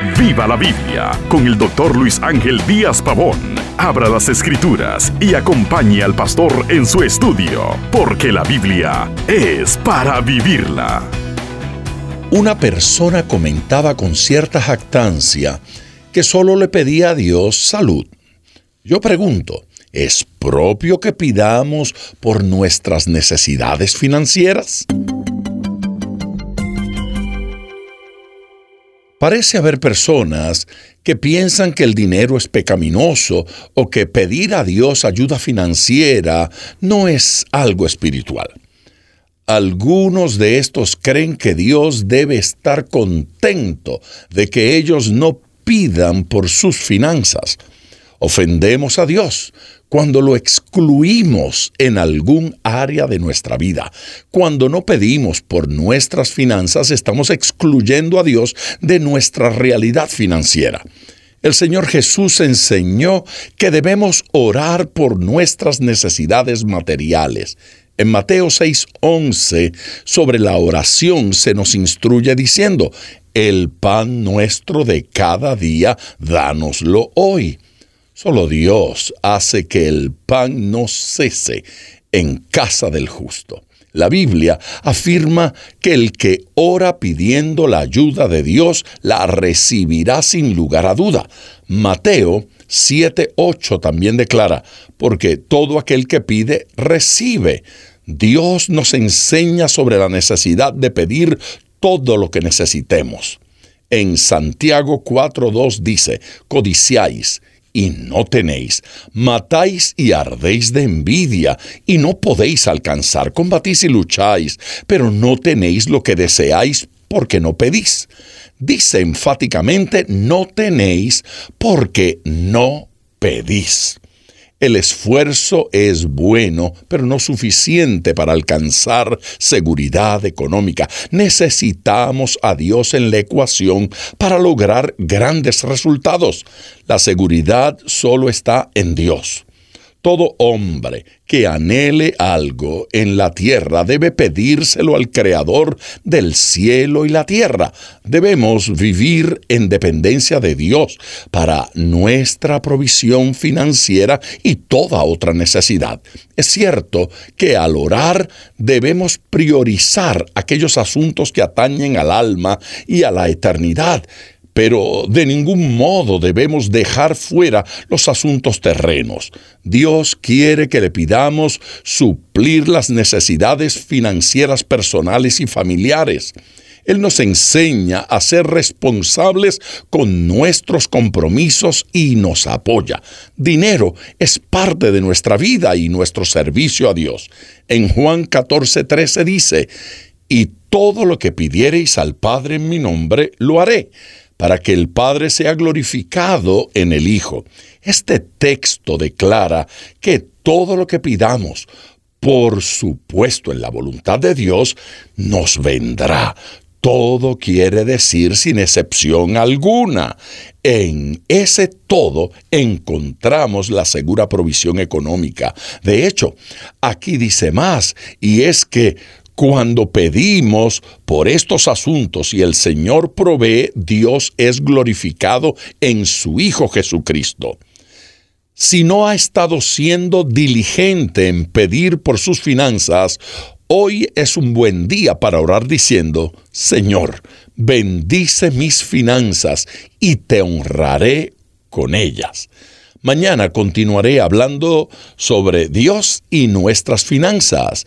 Viva la Biblia con el doctor Luis Ángel Díaz Pavón. Abra las escrituras y acompañe al pastor en su estudio, porque la Biblia es para vivirla. Una persona comentaba con cierta jactancia que solo le pedía a Dios salud. Yo pregunto, ¿es propio que pidamos por nuestras necesidades financieras? Parece haber personas que piensan que el dinero es pecaminoso o que pedir a Dios ayuda financiera no es algo espiritual. Algunos de estos creen que Dios debe estar contento de que ellos no pidan por sus finanzas. Ofendemos a Dios cuando lo excluimos en algún área de nuestra vida. Cuando no pedimos por nuestras finanzas, estamos excluyendo a Dios de nuestra realidad financiera. El Señor Jesús enseñó que debemos orar por nuestras necesidades materiales. En Mateo 6:11, sobre la oración se nos instruye diciendo, el pan nuestro de cada día, dánoslo hoy. Solo Dios hace que el pan no cese en casa del justo. La Biblia afirma que el que ora pidiendo la ayuda de Dios la recibirá sin lugar a duda. Mateo 7:8 también declara, porque todo aquel que pide recibe. Dios nos enseña sobre la necesidad de pedir todo lo que necesitemos. En Santiago 4:2 dice, codiciáis y no tenéis, matáis y ardéis de envidia, y no podéis alcanzar, combatís y lucháis, pero no tenéis lo que deseáis porque no pedís. Dice enfáticamente, no tenéis porque no pedís. El esfuerzo es bueno, pero no suficiente para alcanzar seguridad económica. Necesitamos a Dios en la ecuación para lograr grandes resultados. La seguridad solo está en Dios. Todo hombre que anhele algo en la tierra debe pedírselo al Creador del cielo y la tierra. Debemos vivir en dependencia de Dios para nuestra provisión financiera y toda otra necesidad. Es cierto que al orar debemos priorizar aquellos asuntos que atañen al alma y a la eternidad pero de ningún modo debemos dejar fuera los asuntos terrenos. Dios quiere que le pidamos suplir las necesidades financieras personales y familiares. Él nos enseña a ser responsables con nuestros compromisos y nos apoya. Dinero es parte de nuestra vida y nuestro servicio a Dios. En Juan 14:13 dice, y todo lo que pidiereis al Padre en mi nombre, lo haré para que el Padre sea glorificado en el Hijo. Este texto declara que todo lo que pidamos, por supuesto en la voluntad de Dios, nos vendrá. Todo quiere decir sin excepción alguna. En ese todo encontramos la segura provisión económica. De hecho, aquí dice más, y es que cuando pedimos por estos asuntos y el Señor provee, Dios es glorificado en su Hijo Jesucristo. Si no ha estado siendo diligente en pedir por sus finanzas, hoy es un buen día para orar diciendo, Señor, bendice mis finanzas y te honraré con ellas. Mañana continuaré hablando sobre Dios y nuestras finanzas